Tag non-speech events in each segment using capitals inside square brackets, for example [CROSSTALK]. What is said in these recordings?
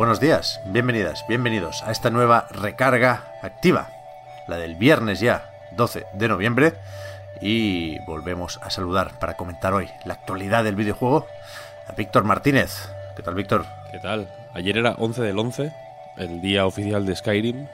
Buenos días, bienvenidas, bienvenidos a esta nueva recarga activa, la del viernes ya, 12 de noviembre, y volvemos a saludar para comentar hoy la actualidad del videojuego a Víctor Martínez. ¿Qué tal, Víctor? ¿Qué tal? Ayer era 11 del 11, el día oficial de Skyrim,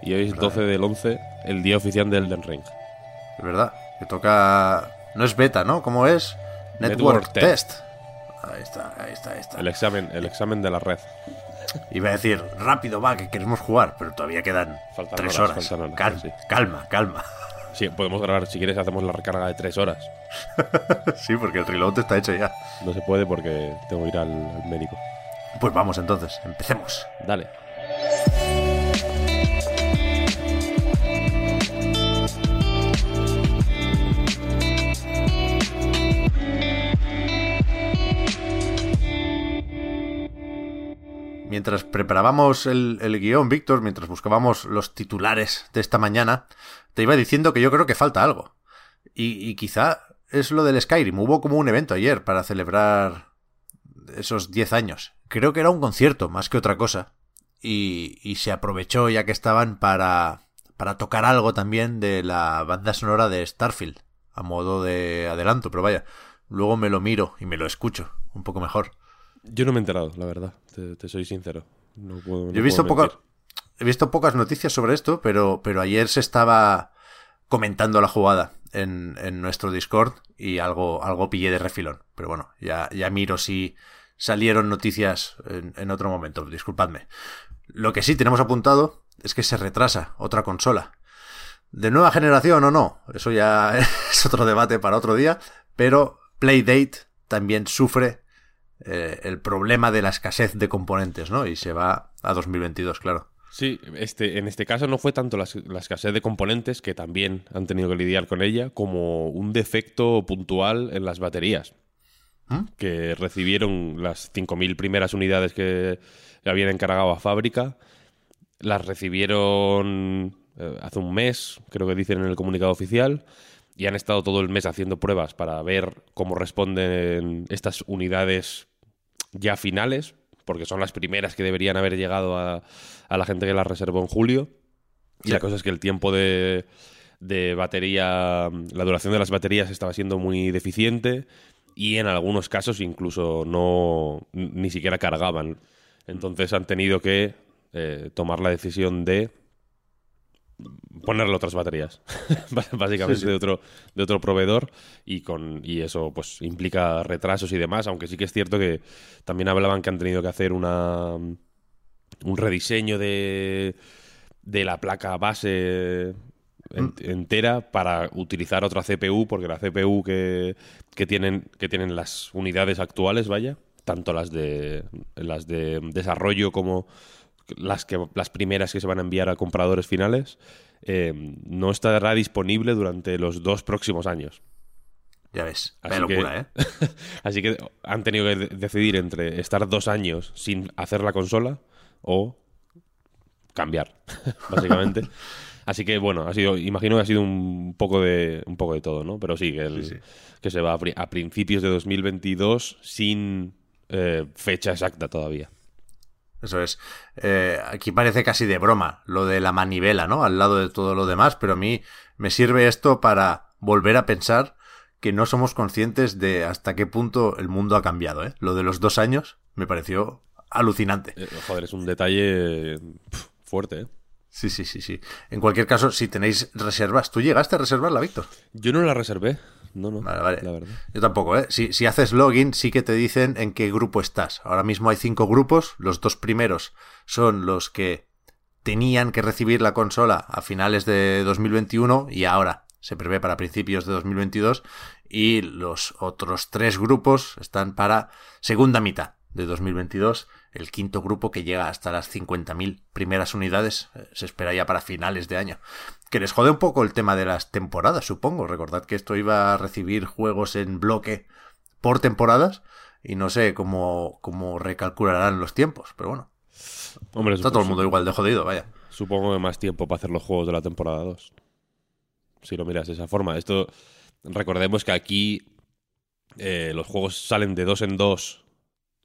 y hoy es 12 del 11, el día oficial de Elden Ring. Es verdad, que toca... No es beta, ¿no? ¿Cómo es? Network, Network Test. Test. Ahí está, ahí está, ahí está. El examen, el examen de la red. Iba a decir, rápido va, que queremos jugar, pero todavía quedan Faltan tres horas, horas. faltan horas, calma, sí. calma, calma. Sí, podemos grabar, si quieres hacemos la recarga de 3 horas. [LAUGHS] sí, porque el reload está hecho ya. No se puede porque tengo que ir al, al médico. Pues vamos entonces, empecemos. Dale. Mientras preparábamos el, el guion, Víctor, mientras buscábamos los titulares de esta mañana, te iba diciendo que yo creo que falta algo. Y, y quizá es lo del Skyrim. Hubo como un evento ayer para celebrar esos 10 años. Creo que era un concierto, más que otra cosa. Y, y se aprovechó ya que estaban para, para tocar algo también de la banda sonora de Starfield, a modo de adelanto, pero vaya, luego me lo miro y me lo escucho un poco mejor. Yo no me he enterado, la verdad, te, te soy sincero. No puedo, no Yo he visto, poca- he visto pocas noticias sobre esto, pero, pero ayer se estaba comentando la jugada en, en nuestro Discord y algo, algo pillé de refilón. Pero bueno, ya, ya miro si salieron noticias en, en otro momento. Disculpadme. Lo que sí tenemos apuntado es que se retrasa otra consola. ¿De nueva generación o no? Eso ya [LAUGHS] es otro debate para otro día. Pero Playdate también sufre eh, el problema de la escasez de componentes, ¿no? Y se va a 2022, claro. Sí, este, en este caso no fue tanto la, la escasez de componentes, que también han tenido que lidiar con ella, como un defecto puntual en las baterías. ¿Mm? Que recibieron las 5.000 primeras unidades que habían encargado a fábrica. Las recibieron eh, hace un mes, creo que dicen en el comunicado oficial. Y han estado todo el mes haciendo pruebas para ver cómo responden estas unidades ya finales, porque son las primeras que deberían haber llegado a, a la gente que las reservó en julio. Y Sí. la cosa es que el tiempo de, de batería, la duración de las baterías estaba siendo muy deficiente y en algunos casos incluso no ni siquiera cargaban. Entonces han tenido que eh, tomar la decisión de ponerle otras baterías, [LAUGHS] básicamente Sí, sí. de otro de otro proveedor y con y eso pues implica retrasos y demás, aunque sí que es cierto que también hablaban que han tenido que hacer una un rediseño de de la placa base en- entera para utilizar otra CPU porque la CPU que, que tienen que tienen las unidades actuales, vaya, tanto las de las de desarrollo como las que las primeras que se van a enviar a compradores finales eh, no estará disponible durante los dos próximos años. Ya ves. Así Vaya que- locura, ¿eh? [LAUGHS] Así que han tenido que de- decidir entre estar dos años sin hacer la consola o cambiar, [LAUGHS] básicamente. [LAUGHS] Así que bueno, ha sido, imagino que ha sido un poco de un poco de todo, ¿no? Pero sí, que, el- Sí, sí. que se va a principios de 2022 sin eh, fecha exacta todavía. Eso es. Eh, aquí parece casi de broma lo de la manivela, ¿no? Al lado de todo lo demás, pero a mí me sirve esto para volver a pensar que no somos conscientes de hasta qué punto el mundo ha cambiado, ¿eh? Lo de los dos años me pareció alucinante. Eh, joder, es un detalle fuerte, ¿eh? Sí, sí, sí, sí. En cualquier caso, si tenéis reservas, ¿tú llegaste a reservarla, Víctor? Yo no la reservé. No, no. Vale, vale. La verdad. Yo tampoco, ¿eh? Si, si haces login, sí que te dicen en qué grupo estás. Ahora mismo hay cinco grupos. Los dos primeros son los que tenían que recibir la consola a finales de 2021 y ahora se prevé para principios de 2022 y los otros tres grupos están para segunda mitad de 2022. El quinto grupo que llega hasta las 50.000 primeras unidades eh, se espera ya para finales de año. Que les jode un poco el tema de las temporadas, supongo. Recordad que esto iba a recibir juegos en bloque por temporadas y no sé cómo, cómo recalcularán los tiempos, pero bueno. Hombre, Está todo el mundo igual de jodido, vaya. Supongo que más tiempo para hacer los juegos de la temporada 2. Si lo miras de esa forma. Esto, recordemos que aquí eh, los juegos salen de dos en dos,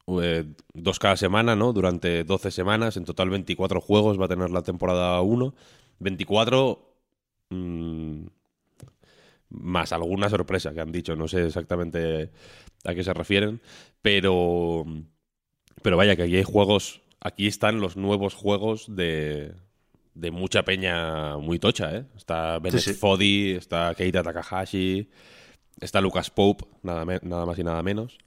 eh, dos cada semana, ¿no? Durante 12 semanas. En total 24 juegos va a tener la temporada 1. 24 mm, más alguna sorpresa que han dicho. No sé exactamente a qué se refieren. Pero, pero vaya, que aquí hay juegos... Aquí están los nuevos juegos de, de mucha peña muy tocha, ¿eh? Está Bennett Sí, sí. Foddy, está Keita Takahashi, está Lucas Pope, nada, nada más y nada menos.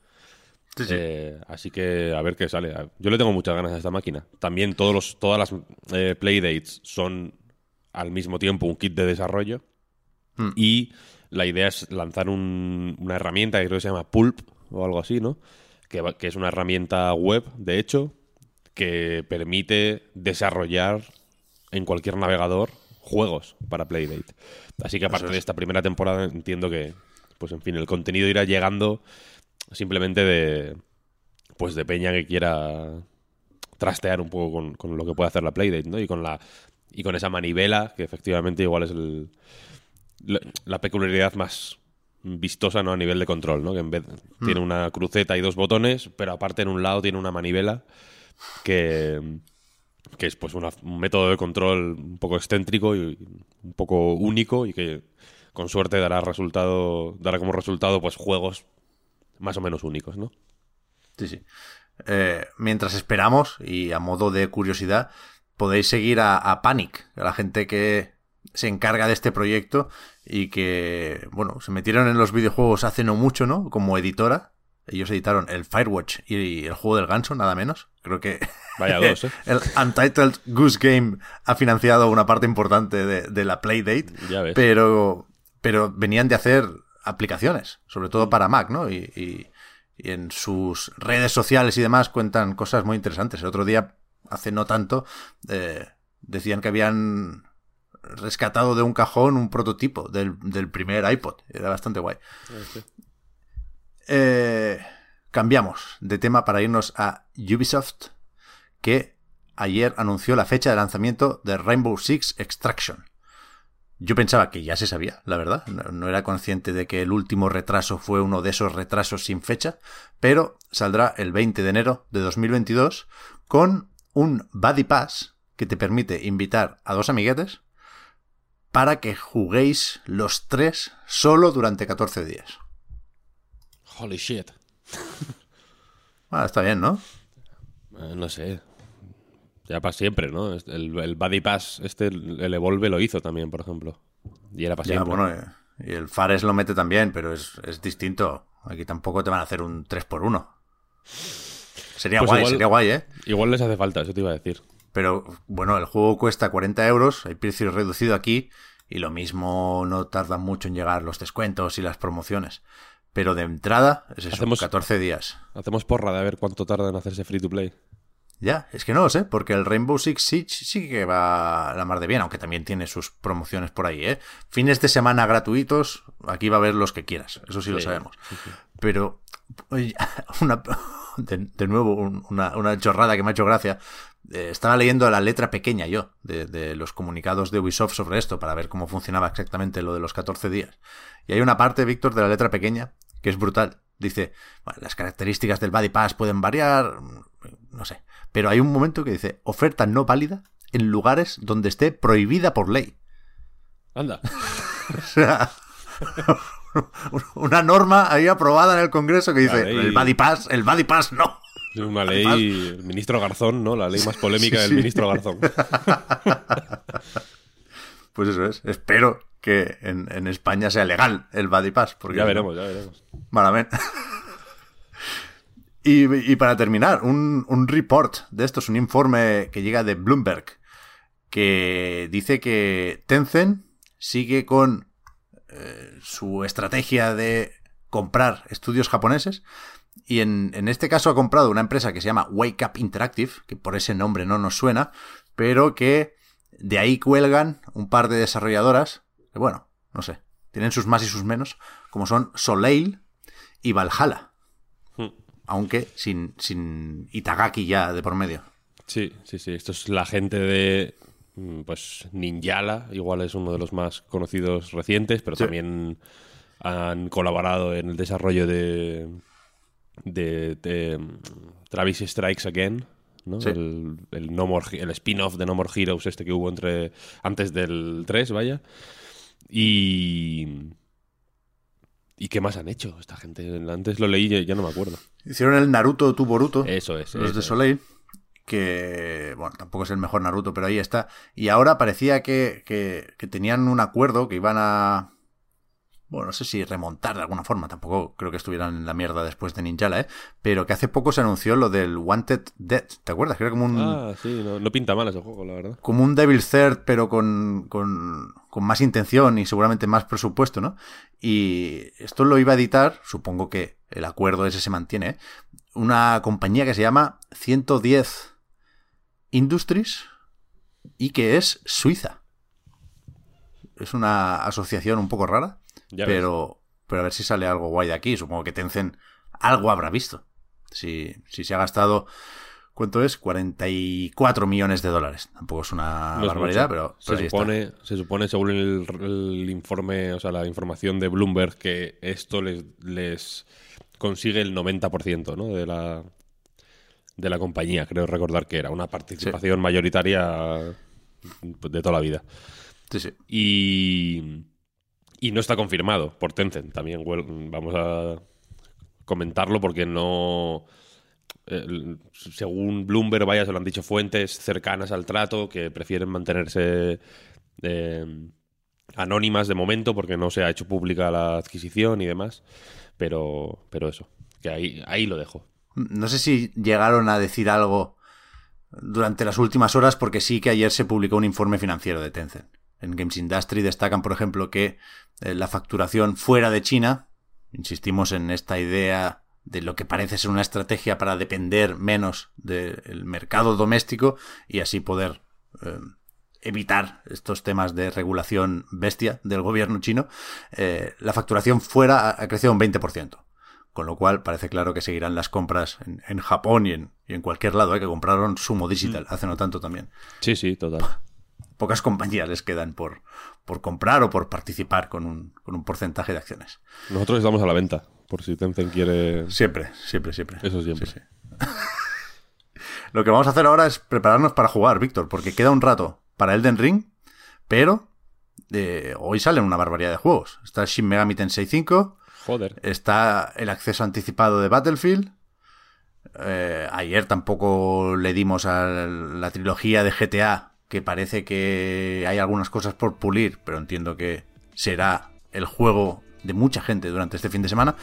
Sí, sí. Eh, así que a ver qué sale. Yo le tengo muchas ganas a esta máquina. También todos los, todas las eh, playdates son al mismo tiempo un kit de desarrollo. Hmm. Y la idea es lanzar un- una herramienta que creo que se llama Pulp o algo así, ¿no? Que, es una herramienta web, de hecho, que permite desarrollar en cualquier navegador juegos para Playdate. Así que aparte es. de esta primera temporada entiendo que, pues en fin, el contenido irá llegando simplemente de, pues de peña que quiera trastear un poco con, con lo que puede hacer la Playdate, ¿no? Y con la y con esa manivela que efectivamente igual es el, la, la peculiaridad más vistosa no a nivel de control, ¿no? Que en vez tiene una cruceta y dos botones, pero aparte en un lado tiene una manivela que que es pues una- un método de control un poco excéntrico y un poco único y que con suerte dará resultado dará como resultado pues juegos más o menos únicos, ¿no? Sí, sí. Eh, mientras esperamos, y a modo de curiosidad, podéis seguir a, a Panic, a la gente que se encarga de este proyecto y que, bueno, se metieron en los videojuegos hace no mucho, ¿no? Como editora. Ellos editaron el Firewatch y el juego del ganso, nada menos. Creo que Vaya [LAUGHS] dos, ¿eh? el Untitled Goose Game ha financiado una parte importante de, de la Playdate. Ya ves. Pero, pero venían de hacer aplicaciones, sobre todo para Mac, ¿no? Y, y- y en sus redes sociales y demás cuentan cosas muy interesantes. El otro día, hace no tanto, eh, decían que habían rescatado de un cajón un prototipo del, del primer iPod. Era bastante guay. Eh, cambiamos de tema para irnos a Ubisoft, que ayer anunció la fecha de lanzamiento de Rainbow Six Extraction. Yo pensaba que ya se sabía, la verdad. No, no era consciente de que el último retraso fue uno de esos retrasos sin fecha, pero saldrá el 20 de enero de 2022 con un Buddy Pass que te permite invitar a dos amiguetes para que juguéis los tres solo durante 14 días. Holy shit. Ah, está bien, ¿no? Eh, no sé. Ya para siempre, ¿no? El, el Buddy Pass, este, el Evolve lo hizo también, por ejemplo. Y era para Ya, siempre. bueno, eh, y el Fares lo mete también, pero es, es distinto. Aquí tampoco te van a hacer un 3x1. Sería Pues guay, igual- sería guay, ¿eh? Igual les hace falta, eso te iba a decir. Pero bueno, el juego cuesta 40 euros, hay precio reducido aquí y lo mismo no tarda mucho en llegar los descuentos y las promociones. Pero de entrada es eso, Hacemos- 14 días. Hacemos porra de a ver cuánto tarda en hacerse free to play. Ya, es que no lo sé, porque el Rainbow Six Siege sí que va la mar de bien, aunque también tiene sus promociones por ahí, ¿eh? Fines de semana gratuitos, aquí va a haber los que quieras, eso sí, lo Sí, sabemos. Pero, [LAUGHS] una, de, de nuevo, un- una, una chorrada que me ha hecho gracia. Eh, estaba leyendo la letra pequeña yo de, de los comunicados de Ubisoft sobre esto para ver cómo funcionaba exactamente lo de los 14 días. Y hay una parte, Víctor, de la letra pequeña que es brutal. Dice, bueno, las características del Buddy Pass pueden variar, no sé. Pero hay un momento que dice, oferta no válida en lugares donde esté prohibida por ley. Anda. [LAUGHS] O sea, una norma ahí aprobada en el Congreso que dice, ley. el Buddy Pass, el Buddy Pass no. Una ley, el ministro Garzón, ¿no? La ley más polémica Sí, del ministro Garzón. [LAUGHS] Pues eso es. Espero que en, en España sea legal el Buddy Pass. Porque Ya veremos, ya veremos. Malamente. Y, para terminar, un, un report de esto es un informe que llega de Bloomberg que dice que Tencent sigue con eh, su estrategia de comprar estudios japoneses. Y en, en, este caso ha comprado una empresa que se llama Wake Up Interactive, que por ese nombre no nos suena, pero que de ahí cuelgan un par de desarrolladoras, que bueno, no sé, tienen sus más y sus menos, como son Soleil y Valhalla. Hmm. Aunque sin, sin Itagaki ya de por medio. Sí, sí, sí. Esto es la gente de mm, pues Ninjala, igual es uno de los más conocidos recientes, pero también han colaborado en el desarrollo de, de, mm, Travis Strikes Again, ¿no? El, el, no el spin-off de No More Heroes este que hubo entre antes del 3, vaya. Y... ¿Y qué más han hecho esta gente? Antes lo leí y ya no me acuerdo. Hicieron el Naruto tu Boruto. Eso es. Los de Soleil. Que, bueno, tampoco es el mejor Naruto, pero ahí está. Y ahora parecía que, que tenían un acuerdo, que iban a, bueno, no sé si remontar de alguna forma, tampoco creo que estuvieran en la mierda después de Ninjala, ¿eh? Pero que hace poco se anunció lo del Wanted Dead, ¿te acuerdas? Que era como un... Ah, sí, no, pinta mal ese juego, la verdad. Como un Devil Third, pero con, con, con más intención y seguramente más presupuesto, ¿no? Y esto lo iba a editar, supongo que el acuerdo ese se mantiene, ¿eh? Una compañía que se llama 110 Industries y que es suiza. Es una asociación un poco rara pero, pero a ver si sale algo guay de aquí. Supongo que Tencent algo habrá visto. Si, si se ha gastado, ¿cuánto es? 44 millones de dólares. Tampoco es una barbaridad, pero, se, supone, se supone, según el, informe, o sea, la información de Bloomberg, que esto les, les consigue el 90% ¿no? de la de la compañía, creo recordar que era una participación mayoritaria de toda la vida. Sí, sí. Y y no está confirmado por Tencent. También vamos a comentarlo porque no. según Bloomberg, vaya, se lo han dicho fuentes cercanas al trato que prefieren mantenerse eh, anónimas de momento porque no se ha hecho pública la adquisición y demás. Pero, pero eso, que ahí, ahí lo dejo. No sé si llegaron a decir algo durante las últimas horas porque sí que ayer se publicó un informe financiero de Tencent. En Games Industry destacan, por ejemplo, que eh, la facturación fuera de China, insistimos en esta idea de lo que parece ser una estrategia para depender menos del mercado doméstico y así poder eh, evitar estos temas de regulación bestia del gobierno chino, eh, la facturación fuera ha, crecido un 20%. Con lo cual parece claro que seguirán las compras en, Japón y en, y en, cualquier lado, que compraron Sumo Digital mm. hace no tanto también. Sí, sí, total pocas compañías les quedan por, por comprar o por participar con un, con un porcentaje de acciones. Nosotros estamos a la venta, por si Tencent quiere... Siempre, siempre, siempre. Eso siempre. [LAUGHS] Lo que vamos a hacer ahora es prepararnos para jugar, Víctor, porque queda un rato para Elden Ring, pero eh, hoy salen una barbaridad de juegos. Está Shin Megami Tensei 5. Joder. Está el acceso anticipado de Battlefield. Eh, ayer tampoco le dimos a la trilogía de GTA que parece que hay algunas cosas por pulir, pero entiendo que será el juego de mucha gente durante este fin de semana.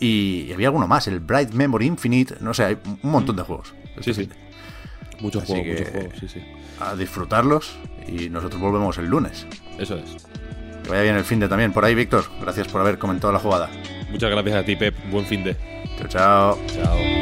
Y, había alguno más, el Bright Memory Infinite, no sé, hay un montón de juegos. Sí, sí. Muchos juegos, muchos juegos, sí, sí. A disfrutarlos y nosotros volvemos el lunes. Eso es. Que vaya bien el fin de también por ahí, Víctor. Gracias por haber comentado la jugada. Muchas gracias a ti, Pep. Buen fin de. Chao, chao. Chao.